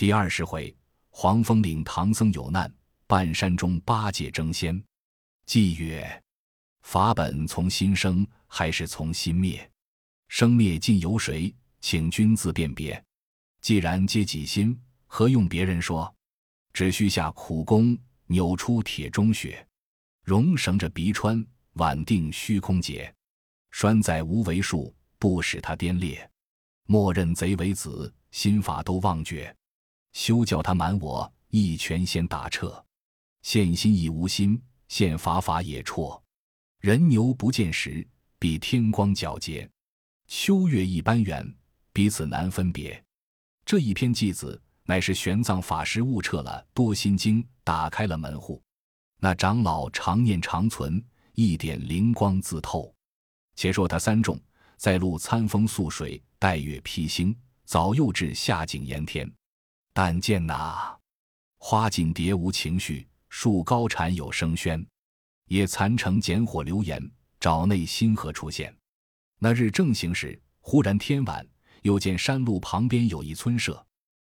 第二十回，黄风岭唐僧有难，半山中八戒争先。偈曰：法本从心生，还是从心灭？生灭尽由谁？请君自辨别。既然皆己心，何用别人说？只需下苦功，扭出铁中穴，容绳着鼻穿，挽定虚空结。拴在无为数，不使他颠裂。莫认贼为子，心法都忘绝。休叫他瞒我，一拳先打彻。现心亦无心，现法法也辍。人牛不见时，比天光皎洁。秋月一般圆，彼此难分别。这一篇偈子，乃是玄奘法师悟彻了多心经，打开了门户。那长老常念常存，一点灵光自透。且说他三众在路餐风宿水，待月披星，早又至下井盐田。但见那花锦蝶无情绪，树高蝉有声喧，也残城简火流言，沼内星河出现。那日正行时，忽然天晚，又见山路旁边有一村舍。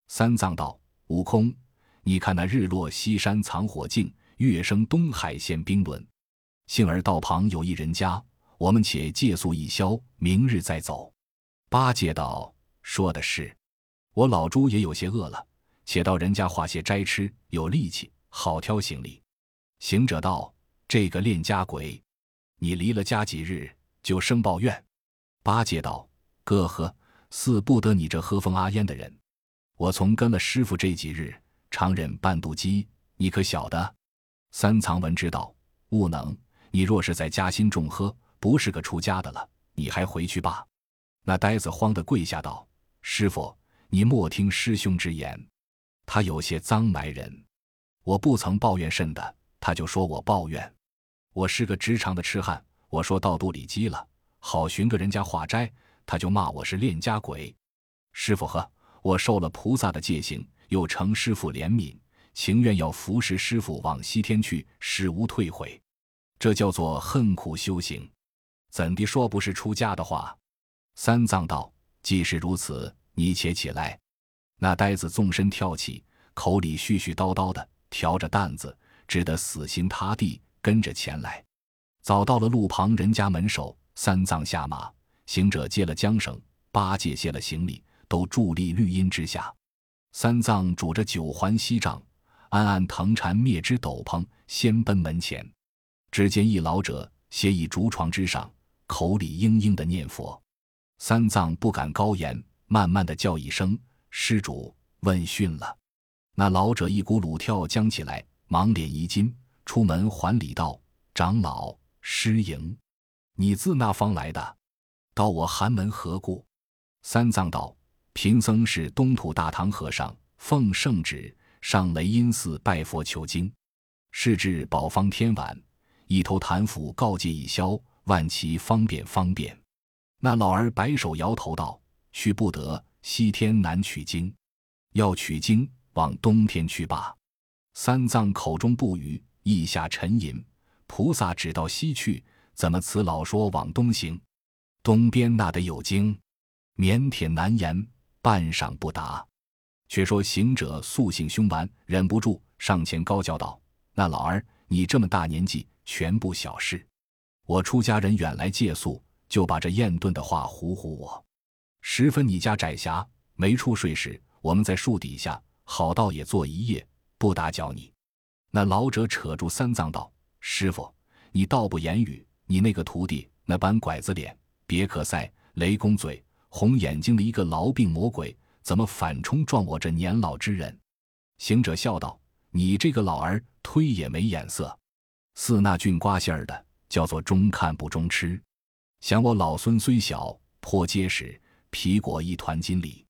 三藏道：“悟空，你看那日落西山藏火镜，月升东海现冰轮。幸而道旁有一人家，我们且借宿一宵，明日再走。”八戒道：“说的是。”我老猪也有些饿了，且到人家化些斋吃，有力气，好挑行李。行者道：“这个恋家鬼，你离了家几日，就生抱怨。”八戒道：“哥呵，似不得你这喝风阿烟的人。我从跟了师傅这几日，常忍半肚饥，你可晓得？”三藏闻之道：“悟能，你若是在家心重喝，不是个出家的了，你还回去吧。”那呆子慌得跪下道：“师傅。”你莫听师兄之言，他有些脏埋人。我不曾抱怨甚的，他就说我抱怨。我是个直肠的痴汉，我说到肚里饥了，好寻个人家化斋，他就骂我是恋家鬼。师傅呵，我受了菩萨的戒行，又承师傅怜悯，情愿要服侍师傅往西天去，死无退悔。这叫做恨苦修行，怎地说不是出家的话？三藏道：既是如此。你且起来，那呆子纵身跳起，口里絮絮叨叨的，挑着担子，只得死心塌地跟着前来。早到了路旁人家门首，三藏下马，行者接了缰绳，八戒卸了行李，都伫立绿荫之下。三藏拄着九环锡杖，暗暗腾缠灭之斗篷，先奔门前。只见一老者斜倚竹床之上，口里嘤嘤的念佛。三藏不敢高言。慢慢的叫一声“施主”，问讯了。那老者一股鲁跳将起来，忙脸一惊，出门还礼道：“长老失迎，你自那方来的？到我寒门何故？”三藏道：“贫僧是东土大唐和尚，奉圣旨上雷音寺拜佛求经。是至宝方天晚，一头坛斧告诫一宵，万其方便方便。”那老儿摆手摇头道。去不得，西天难取经，要取经往东天去罢。三藏口中不语，意下沉吟。菩萨只到西去，怎么此老说往东行？东边那得有经，腼腆难言，半晌不答。却说行者素性凶顽，忍不住上前高叫道：“那老儿，你这么大年纪，全不小事。我出家人远来借宿，就把这厌钝的话唬唬我。”十分，你家窄狭，没处睡时，我们在树底下，好道也坐一夜，不打搅你。那老者扯住三藏道：“师傅，你倒不言语，你那个徒弟那般拐子脸、别克赛、雷公嘴、红眼睛的一个痨病魔鬼，怎么反冲撞我这年老之人？”行者笑道：“你这个老儿，推也没眼色，似那俊瓜馅儿的，叫做中看不中吃。想我老孙虽小，颇结实。”皮裹一团金里，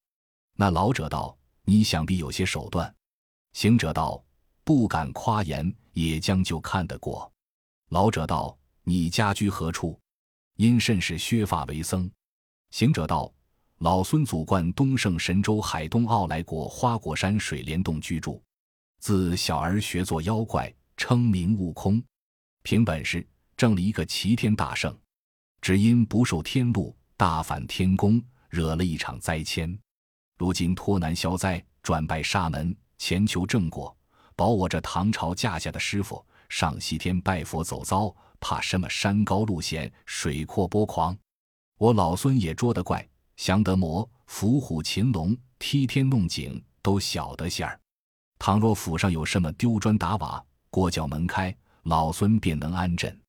那老者道：“你想必有些手段。”行者道：“不敢夸言，也将就看得过。”老者道：“你家居何处？因甚是削发为僧？”行者道：“老孙祖贯东胜神州海东傲来国花果山水帘洞居住，自小儿学做妖怪，称名悟空，凭本事挣了一个齐天大圣，只因不受天禄，大反天宫。惹了一场灾迁，如今脱难消灾，转拜沙门，前求正果，保我这唐朝架下的师傅上西天拜佛走遭，怕什么山高路险，水阔波狂？我老孙也捉得怪，降得魔，伏虎擒龙，踢天弄井，都晓得些儿。倘若府上有什么丢砖打瓦，过叫门开，老孙便能安枕。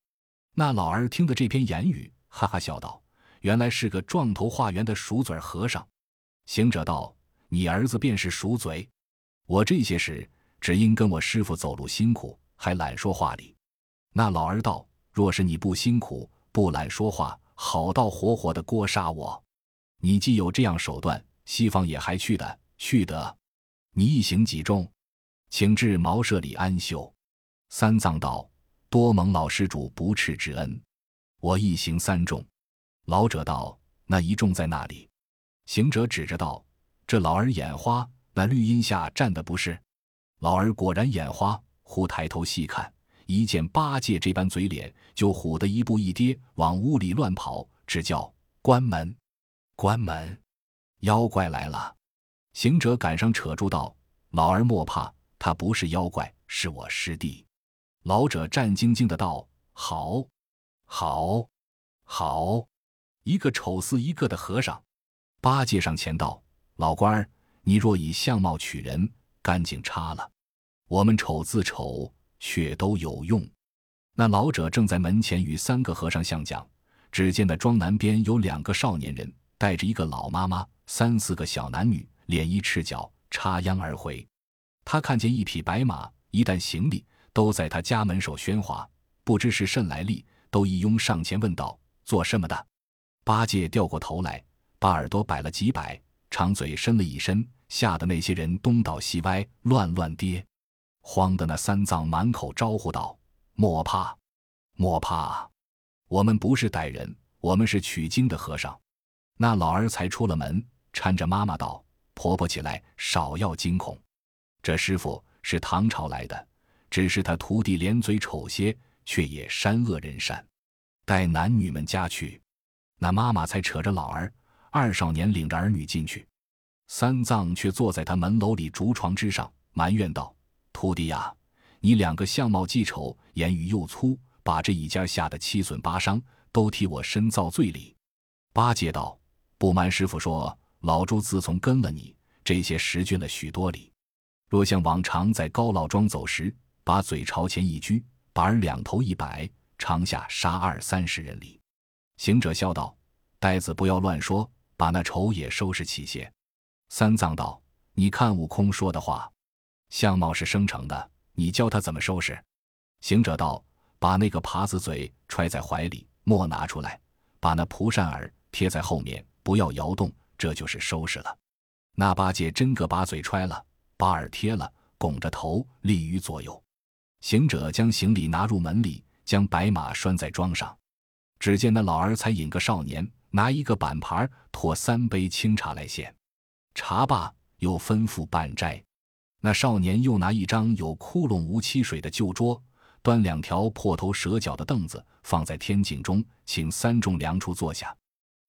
那老儿听得这篇言语，哈哈笑道：“原来是个撞头化圆的鼠嘴和尚。”行者道：“你儿子便是鼠嘴。我这些事，只因跟我师傅走路辛苦，还懒说话哩。”那老儿道：“若是你不辛苦，不懒说话，好到活活的锅杀我。你既有这样手段，西方也还去的，去得。你一行几重？请至茅舍里安休。”三藏道。多蒙老施主不斥之恩，我一行三众。老者道：“那一众在那里？”行者指着道：“这老儿眼花，那绿荫下站的不是？”老儿果然眼花，忽抬头细看，一见八戒这般嘴脸，就唬得一步一跌，往屋里乱跑，只叫关门，关门，妖怪来了。行者赶上扯住道：“老儿莫怕，他不是妖怪，是我师弟。”老者战兢兢的道：“好，好，好！一个丑似一个的和尚。”八戒上前道：“老官儿，你若以相貌取人，干净差了。我们丑自丑，却都有用。”那老者正在门前与三个和尚相讲，只见那庄南边有两个少年人，带着一个老妈妈，三四个小男女，脸衣赤脚，插秧而回。他看见一匹白马，一担行李。都在他家门首喧哗，不知是甚来历，都一拥上前问道：“做什么的？”八戒掉过头来，把耳朵摆了几摆，长嘴伸了一伸，吓得那些人东倒西歪，乱乱跌，慌的那三藏满口招呼道：“莫怕，莫怕，我们不是歹人，我们是取经的和尚。”那老儿才出了门，搀着妈妈道：“婆婆起来，少要惊恐，这师傅是唐朝来的。”只是他徒弟脸嘴丑些，却也善恶人善，带男女们家去。那妈妈才扯着老儿，二少年领着儿女进去。三藏却坐在他门楼里竹床之上，埋怨道：“徒弟呀，你两个相貌既丑，言语又粗，把这一家吓得七损八伤，都替我深造罪哩。”八戒道：“不瞒师傅说，老猪自从跟了你，这些识俊了许多里。若像往常在高老庄走时，把嘴朝前一鞠，把耳两头一摆，长下杀二三十人里。行者笑道：“呆子不要乱说，把那丑也收拾起些。”三藏道：“你看悟空说的话，相貌是生成的，你教他怎么收拾？”行者道：“把那个耙子嘴揣在怀里，莫拿出来；把那蒲扇耳贴在后面，不要摇动，这就是收拾了。”那八戒真个把嘴揣了，把耳贴了，拱着头立于左右。行者将行李拿入门里，将白马拴在桩上。只见那老儿才引个少年，拿一个板盘，托三杯清茶来献。茶罢，又吩咐半斋。那少年又拿一张有窟窿无漆水的旧桌，端两条破头蛇脚的凳子，放在天井中，请三众梁处坐下。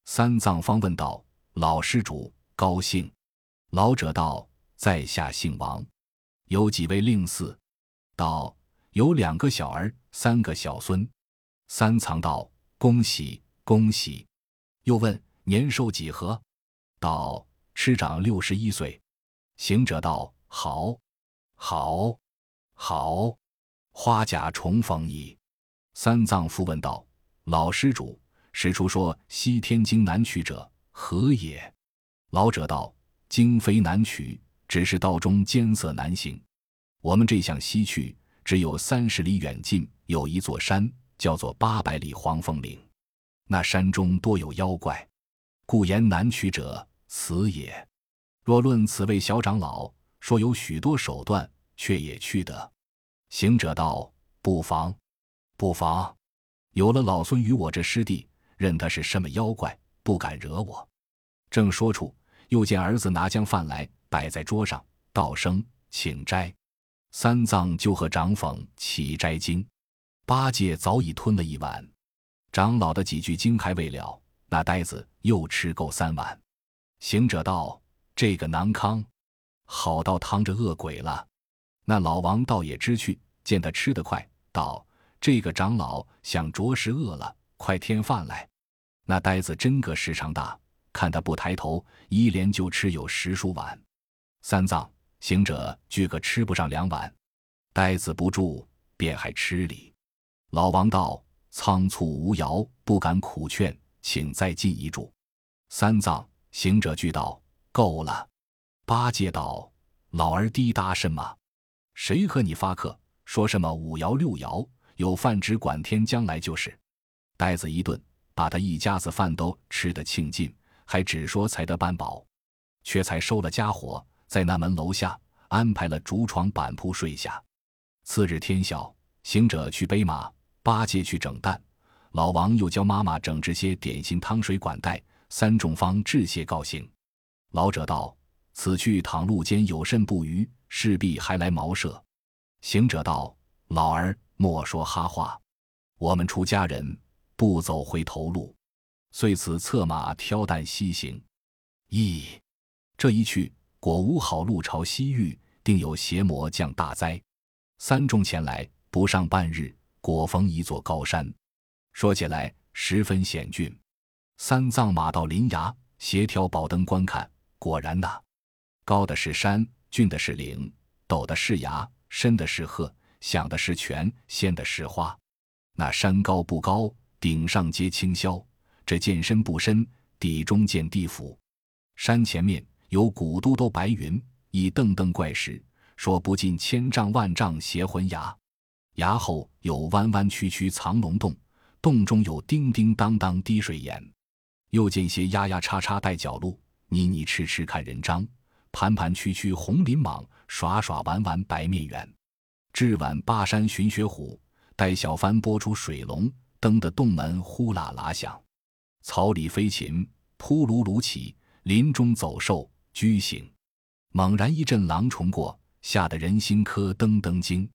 三藏方问道：“老施主高兴？”老者道：“在下姓王，有几位令嗣？”道。有两个小儿，三个小孙。三藏道：“恭喜恭喜！”又问年寿几何？道：“师长六十一岁。”行者道：“好，好，好，花甲重逢矣。”三藏复问道：“老施主，史书说西天经难取者何也？”老者道：“经非难取，只是道中艰涩难行。我们这向西去。”只有三十里远近，有一座山，叫做八百里黄风岭。那山中多有妖怪，故言难取者，此也。若论此位小长老，说有许多手段，却也去得。行者道：“不妨，不妨。有了老孙与我这师弟，任他是什么妖怪，不敢惹我。”正说处，又见儿子拿将饭来，摆在桌上，道声请斋。三藏就和长讽起斋经，八戒早已吞了一碗，长老的几句经还未了，那呆子又吃够三碗。行者道：“这个囊康，好到汤着恶鬼了。那老王倒也知趣，见他吃得快，道：“这个长老想着实饿了，快添饭来。”那呆子真个时长大，看他不抬头，一连就吃有十数碗。三藏行者俱个吃不上两碗，呆子不住，便还吃哩。老王道：“仓促无肴，不敢苦劝，请再进一箸。”三藏行者俱道：“够了。”八戒道：“老儿滴答什么？谁和你发客？说什么五爻六爻？有饭只管添，将来就是。”呆子一顿。把他一家子饭都吃得庆尽，还只说才得半饱，却才收了家伙，在那门楼下安排了竹床板铺睡下。次日天晓，行者去背马，八戒去整蛋，老王又教妈妈整制些点心汤水管带，三众方致谢告行。老者道：“此去倘路间有甚不虞，势必还来茅舍。”行者道：“老儿莫说哈话，我们出家人。”不走回头路，遂此策马挑担西行。咦，这一去果无好路朝西域，定有邪魔降大灾。三众前来不上半日，果逢一座高山。说起来十分险峻。三藏马到林崖，斜挑宝灯观看，果然呐，高的是山，峻的是岭，陡的是崖，深的是壑，响的是泉，鲜的是花。那山高不高？顶上皆青霄，这见深不深，底中见地府。山前面有古都都白云，一瞪瞪怪石，说不尽千丈万丈邪魂崖。崖后有弯弯曲曲藏龙洞，洞中有叮叮当当滴水岩。又见些压压叉叉带角鹿，泥泥痴痴看人章，盘盘曲曲红鳞蟒，耍耍玩玩白面猿。至晚巴山寻雪虎，待小帆拨出水龙。灯的洞门呼啦啦响，草里飞禽扑噜噜起，林中走兽居醒。猛然一阵狼虫过，吓得人心磕噔噔惊。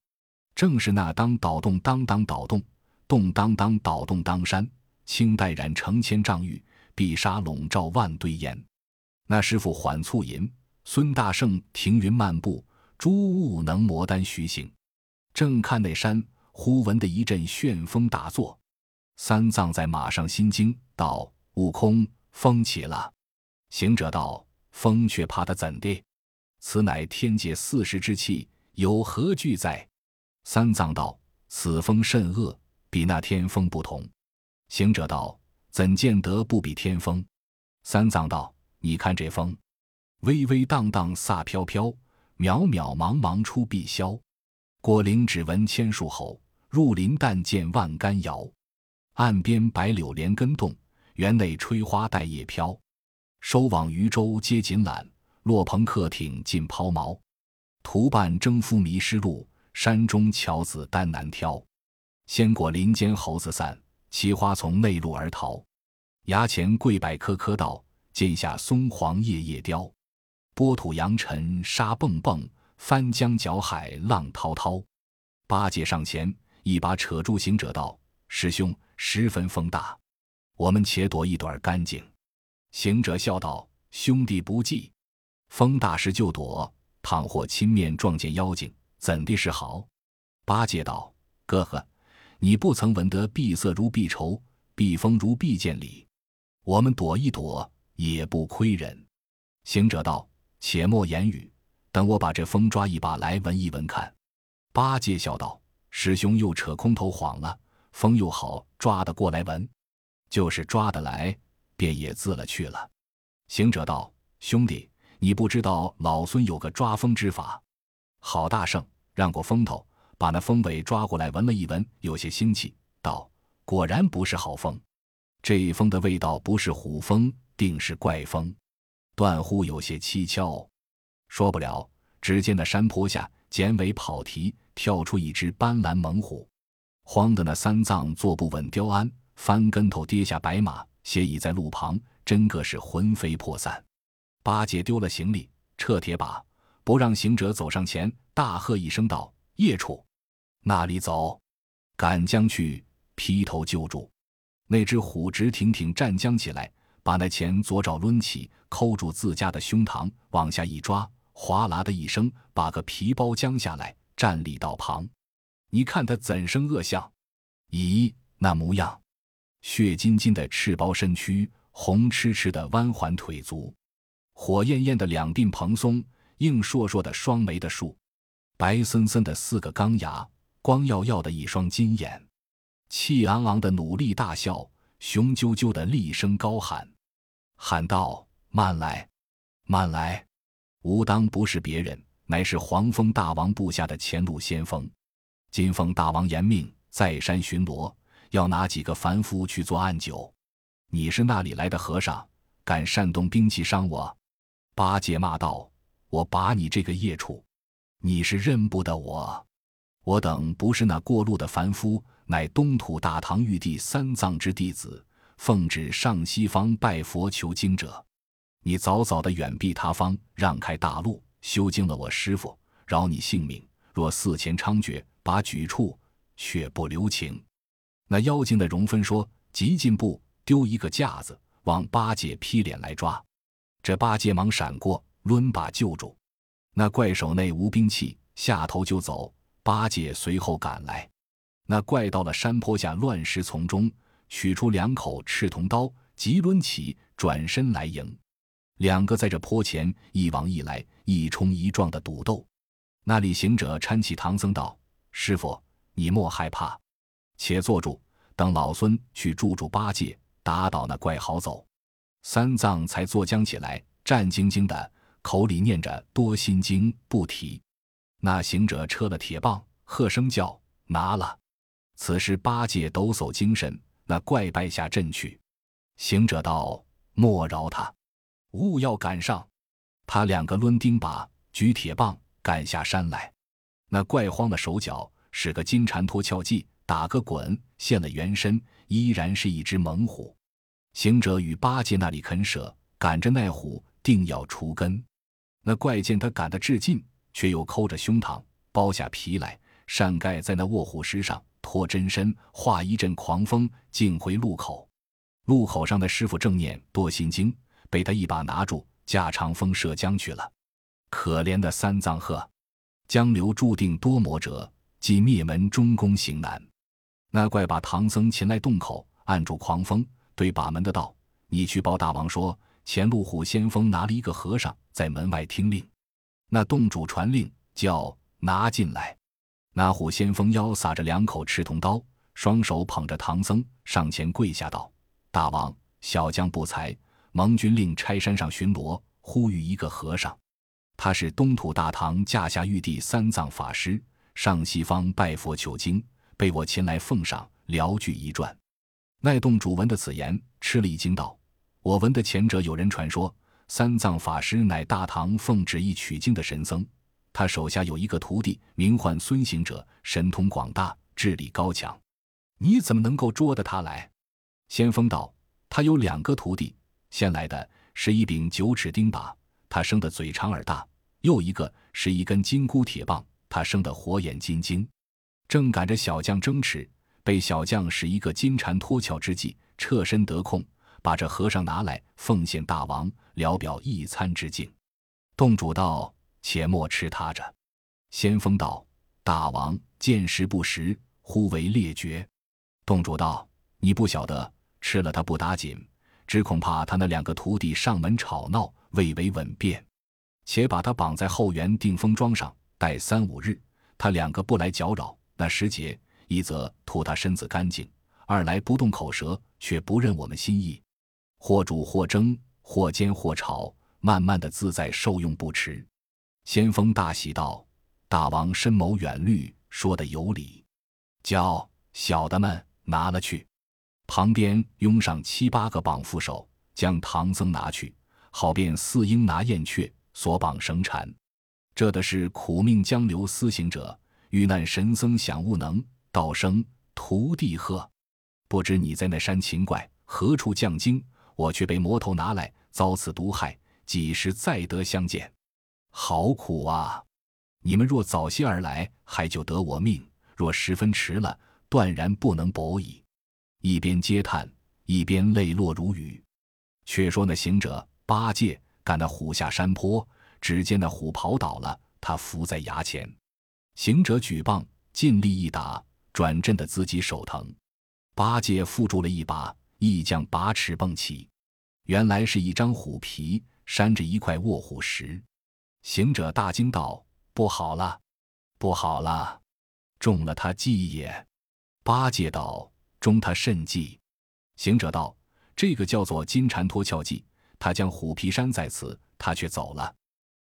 正是那当倒动当当倒动动当当倒动当山，青黛染成千丈玉，碧纱笼罩万堆烟。那师傅缓促吟，孙大圣停云漫步，诸物能磨丹虚行。正看那山，忽闻的一阵旋风大作。三藏在马上心惊道：“悟空，风起了。”行者道：“风却怕他怎的？此乃天界四时之气，有何惧在？”三藏道：“此风甚恶，比那天风不同。”行者道：“怎见得不比天风？”三藏道：“你看这风，微微荡荡飒飘飘，渺渺茫茫出碧霄。过林只闻千树吼，入林但见万竿摇。”岸边白柳连根动，园内吹花带叶飘。收网渔舟皆紧揽，落篷客艇尽抛锚。徒伴征夫迷失路，山中樵子单难挑。鲜果林间猴子散，奇花从内路而逃。崖前桂柏棵棵倒，涧下松黄叶叶凋。波土扬尘沙蹦蹦，翻江搅海浪滔滔。八戒上前一把扯住行者道：“师兄。”十分风大，我们且躲一躲儿干净。行者笑道：“兄弟不计，风大时就躲，倘或亲面撞见妖精，怎地是好？”八戒道：“哥哥，你不曾闻得碧色如碧绸，碧风如碧剑里？我们躲一躲也不亏人。”行者道：“且莫言语，等我把这风抓一把来闻一闻看。”八戒笑道：“师兄又扯空头谎了。”风又好抓得过来闻，就是抓得来，便也自了去了。行者道：“兄弟，你不知道老孙有个抓风之法。好大圣，让过风头，把那风尾抓过来闻了一闻，有些腥气，道：果然不是好风。这一风的味道不是虎风，定是怪风，断乎有些蹊跷。说不了，只见那山坡下剪尾跑蹄，跳出一只斑斓猛虎。”慌的那三藏坐不稳，雕鞍翻跟头跌下白马，斜倚在路旁，真个是魂飞魄散。八戒丢了行李，撤铁把，不让行者走上前，大喝一声道：“孽畜，那里走？赶将去，劈头就住！”那只虎直挺挺站将起来，把那钱左爪抡起，扣住自家的胸膛，往下一抓，哗啦的一声，把个皮包将下来，站立道旁。你看他怎生恶相？咦，那模样，血津津的赤包身躯，红赤赤的弯环腿足，火焰焰的两鬓蓬松，硬硕硕的双眉的竖，白森森的四个钢牙，光耀耀的一双金眼，气昂昂的努力大笑，雄赳赳的厉声高喊，喊道：“慢来，慢来！吾当不是别人，乃是黄蜂大王部下的前路先锋。金凤大王严命。”在山巡逻，要拿几个凡夫去做暗酒。你是那里来的和尚，敢煽动兵器伤我？八戒骂道：“我把你这个孽畜！你是认不得我？我等不是那过路的凡夫，乃东土大唐玉帝三藏之弟子，奉旨上西方拜佛求经者。你早早的远避他方，让开大路，修经了我师傅，饶你性命。若寺前猖獗，把举处。”却不留情。那妖精的容分说：“急进步，丢一个架子，往八戒劈脸来抓。”这八戒忙闪过，抡把救住。那怪手内无兵器，下头就走。八戒随后赶来。那怪到了山坡下乱石丛中，取出两口赤铜刀，急抡起，转身来迎。两个在这坡前一往一来，一冲一撞的赌斗。那里行者搀起唐僧道：“师傅。”你莫害怕，且坐住，等老孙去助助八戒，打倒那怪好走。三藏才坐僵起来，战兢兢的，口里念着多心经，不提。那行者撤了铁棒，喝声叫拿了。此时八戒抖擞精神，那怪败下阵去。行者道：“莫饶他，勿要赶上。”他两个抡钉耙，举铁棒，赶下山来。那怪慌的手脚。使个金蝉脱壳计，打个滚，现了原身，依然是一只猛虎。行者与八戒那里肯舍，赶着那虎，定要除根。那怪见他赶得至近，却又抠着胸膛，剥下皮来，扇盖在那卧虎石上，脱真身，化一阵狂风，径回路口。路口上的师傅正念多心经，被他一把拿住，驾长风射江去了。可怜的三藏鹤，江流注定多魔折。即灭门中宫行难，那怪把唐僧擒来洞口，按住狂风，对把门的道：“你去报大王说，前路虎先锋拿了一个和尚在门外听令。”那洞主传令，叫拿进来。那虎先锋腰撒着两口赤铜刀，双手捧着唐僧，上前跪下道：“大王，小将不才，蒙军令差山上巡逻，呼吁一个和尚，他是东土大唐驾下玉帝三藏法师。”上西方拜佛求经，被我前来奉上，聊具一传。那洞主闻的此言，吃了一惊，道：“我闻的前者有人传说，三藏法师乃大唐奉旨意取经的神僧，他手下有一个徒弟，名唤孙行者，神通广大，智力高强。你怎么能够捉得他来？”先锋道：“他有两个徒弟，先来的是一柄九齿钉耙，他生的嘴长耳大；又一个是一根金箍铁棒。”他生得火眼金睛，正赶着小将争持，被小将使一个金蝉脱壳之计，侧身得空，把这和尚拿来奉献大王，聊表一餐之敬。洞主道：“且莫吃他着。”先锋道：“大王见识不识，忽为劣绝。”洞主道：“你不晓得，吃了他不打紧，只恐怕他那两个徒弟上门吵闹，未为稳便。且把他绑在后园定风桩上。”待三五日，他两个不来搅扰，那时节，一则图他身子干净，二来不动口舌，却不认我们心意，或煮或蒸，或煎或炒，慢慢的自在受用不迟。先锋大喜道：“大王深谋远虑，说的有理，叫小的们拿了去。”旁边拥上七八个绑缚手，将唐僧拿去，好便似鹰拿燕雀，所绑绳缠。这的是苦命江流思行者，遇难神僧想悟能，道生徒弟鹤。不知你在那山秦怪何处降经，我却被魔头拿来，遭此毒害，几时再得相见？好苦啊！你们若早些而来，还就得我命；若十分迟了，断然不能博矣。一边嗟叹，一边泪落如雨。却说那行者八戒赶那虎下山坡。只见那虎跑倒了，他伏在崖前。行者举棒，尽力一打，转震的自己手疼。八戒缚住了一把，一将拔翅蹦起，原来是一张虎皮扇着一块卧虎石。行者大惊道：“不好了，不好了，中了他计也！”八戒道：“中他甚计？”行者道：“这个叫做金蝉脱壳计。他将虎皮山在此，他却走了。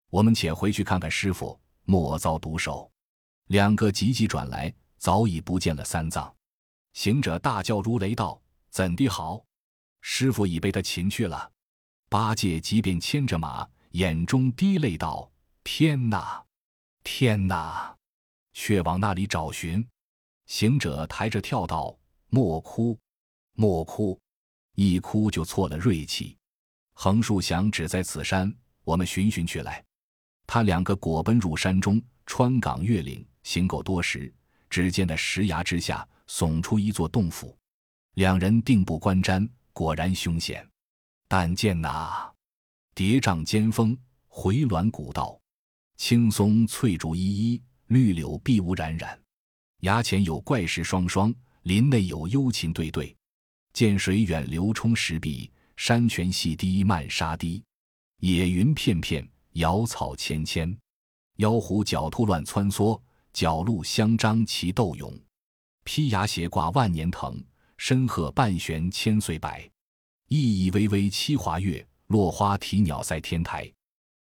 我们且回去看看师傅，莫遭毒手。”两个急急转来，早已不见了三藏。行者大叫如雷道：“怎地好？师傅已被他擒去了。”八戒即便牵着马，眼中滴泪道：“天哪，天哪！却往那里找寻。”行者抬着跳道：“莫哭，莫哭，一哭就错了锐气。横竖想只在此山，我们寻寻去来。”他两个果奔入山中，穿岗越岭，行够多时，只见那石崖之下。耸出一座洞府，两人定步观瞻，果然凶险。但见那叠嶂尖峰，回峦古道，青松翠竹依依，绿柳碧雾冉冉。崖前有怪石双双，林内有幽禽对对。见水远流冲石壁，山泉细滴漫沙堤。野云片片，瑶草芊芊，妖狐狡兔乱窜梭，角鹿相张齐斗勇。披崖斜挂万年藤，深壑半悬千岁柏。熠熠微微七华月，落花啼鸟赛天台。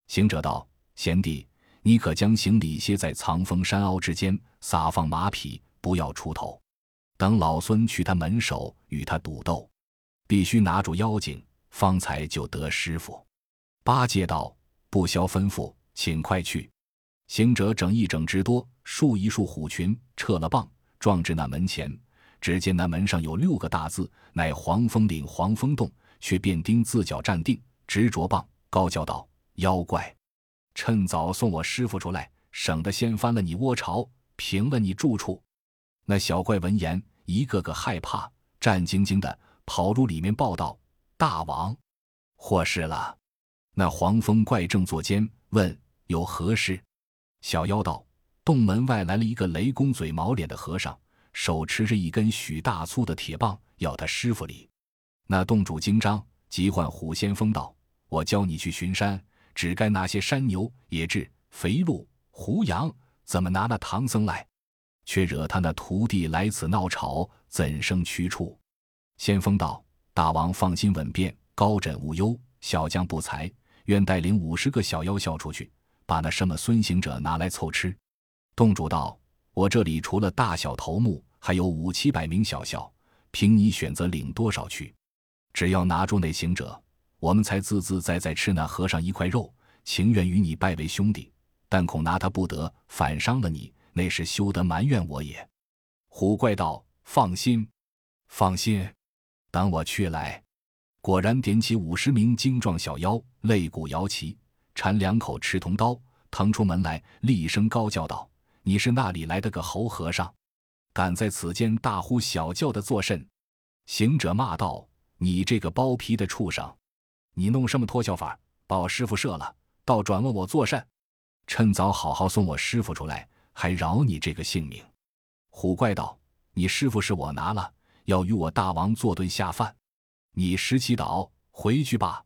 行者道：“贤弟，你可将行李歇在藏峰山凹之间，撒放马匹，不要出头。等老孙去他门首与他赌斗，必须拿住妖精，方才就得师傅。”八戒道：“不消吩咐，请快去。”行者整一整直多，束一束虎群，撤了棒。撞至那门前，只见那门上有六个大字，乃黄风岭黄风洞。却便丁自脚站定，执着棒，高叫道：“妖怪，趁早送我师傅出来，省得掀翻了你窝巢，平了你住处。”那小怪闻言，一个个害怕，战兢兢的跑入里面报道：“大王，祸事了！”那黄风怪正坐间，问有何事。小妖道。洞门外来了一个雷公嘴、毛脸的和尚，手持着一根许大粗的铁棒，要他师傅礼。那洞主惊张，急唤虎先锋道：“我教你去巡山，只该拿些山牛、野雉、肥鹿、胡羊，怎么拿那唐僧来？却惹他那徒弟来此闹吵，怎生去处？”先锋道：“大王放心稳便，高枕无忧。小将不才，愿带领五十个小妖笑出去，把那什么孙行者拿来凑吃。”洞主道：“我这里除了大小头目，还有五七百名小校，凭你选择领多少去。只要拿住那行者，我们才自自在在吃那和尚一块肉，情愿与你拜为兄弟。但恐拿他不得，反伤了你，那是休得埋怨我也。”虎怪道：“放心，放心，等我去来。”果然点起五十名精壮小妖，擂鼓摇旗，缠两口赤铜刀，腾出门来，厉声高叫道。你是那里来的个猴和尚，敢在此间大呼小叫的作甚？行者骂道：“你这个剥皮的畜生，你弄什么脱壳法，把我师傅射了，倒转问我作甚？趁早好好送我师傅出来，还饶你这个性命。”虎怪道：“你师傅是我拿了，要与我大王做顿下饭，你石七岛回去吧，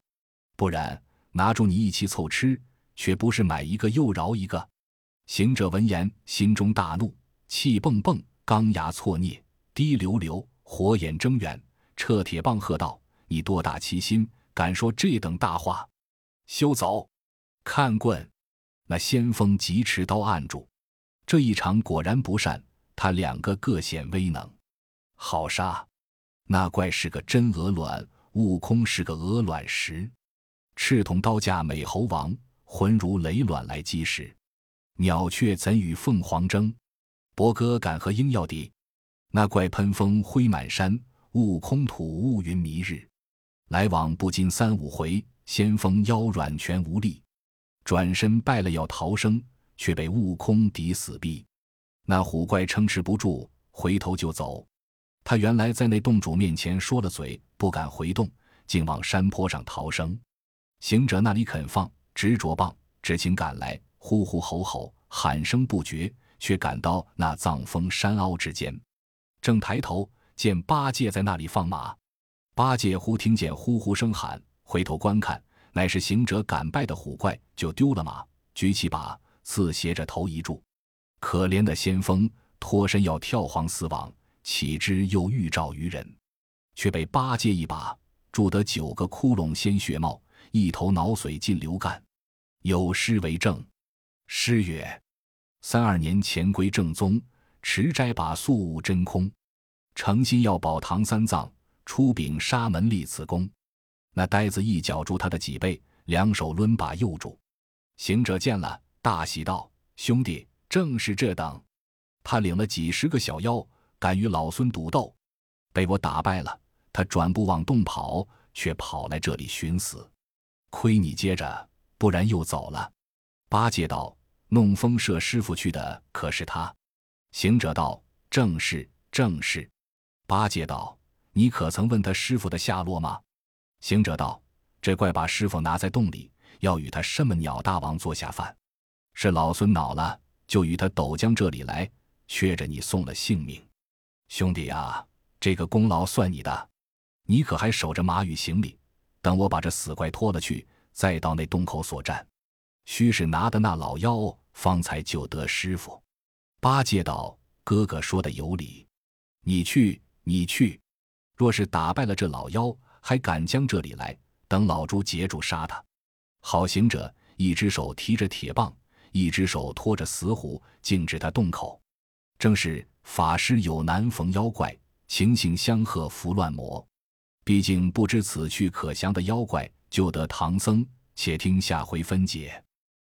不然拿住你一起凑吃，却不是买一个又饶一个。”行者闻言，心中大怒，气蹦蹦，钢牙错啮，滴溜溜，火眼睁圆，掣铁棒喝道：“你多大欺心，敢说这等大话？休走！看棍！”那先锋急持刀按住。这一场果然不善，他两个各显威能，好杀！那怪是个真鹅卵，悟空是个鹅卵石，赤铜刀架美猴王，浑如雷卵来击石。鸟雀怎与凤凰争？伯歌敢和鹰要敌？那怪喷风灰满山，悟空吐雾云迷日。来往不经三五回，先锋腰软拳无力，转身败了要逃生，却被悟空抵死逼。那虎怪撑持不住，回头就走。他原来在那洞主面前说了嘴，不敢回洞，竟往山坡上逃生。行者那里肯放，执着棒。只请赶来，呼呼吼吼，喊声不绝，却赶到那藏峰山凹之间，正抬头见八戒在那里放马。八戒忽听见呼呼声喊，回头观看，乃是行者赶败的虎怪，就丢了马，举起把刺斜着头一住。可怜的先锋脱身要跳黄死亡，岂知又欲照于人，却被八戒一把铸得九个窟窿鲜血冒，一头脑髓尽流干。有诗为证：诗曰：“三二年前归正宗，持斋把素悟真空，诚心要保唐三藏，出禀沙门立此功。”那呆子一脚住他的脊背，两手抡把右住。行者见了，大喜道：“兄弟！”正是这等，他领了几十个小妖，敢与老孙赌斗，被我打败了。他转步往洞跑，却跑来这里寻死。亏你接着，不然又走了。八戒道：“弄风舍师傅去的可是他？”行者道：“正是，正是。”八戒道：“你可曾问他师傅的下落吗？”行者道：“这怪把师傅拿在洞里，要与他什么鸟大王做下饭，是老孙恼了。”就与他斗将这里来，缺着你送了性命，兄弟啊，这个功劳算你的。你可还守着马与行李，等我把这死怪拖了去，再到那洞口所战。须是拿的那老妖，方才救得师傅。八戒道：“哥哥说的有理，你去，你去。若是打败了这老妖，还敢将这里来，等老猪截住杀他。”好行者一只手提着铁棒。一只手托着死虎，径至他洞口。正是法师有难逢妖怪，情形相和伏乱魔。毕竟不知此去可降的妖怪，救得唐僧。且听下回分解。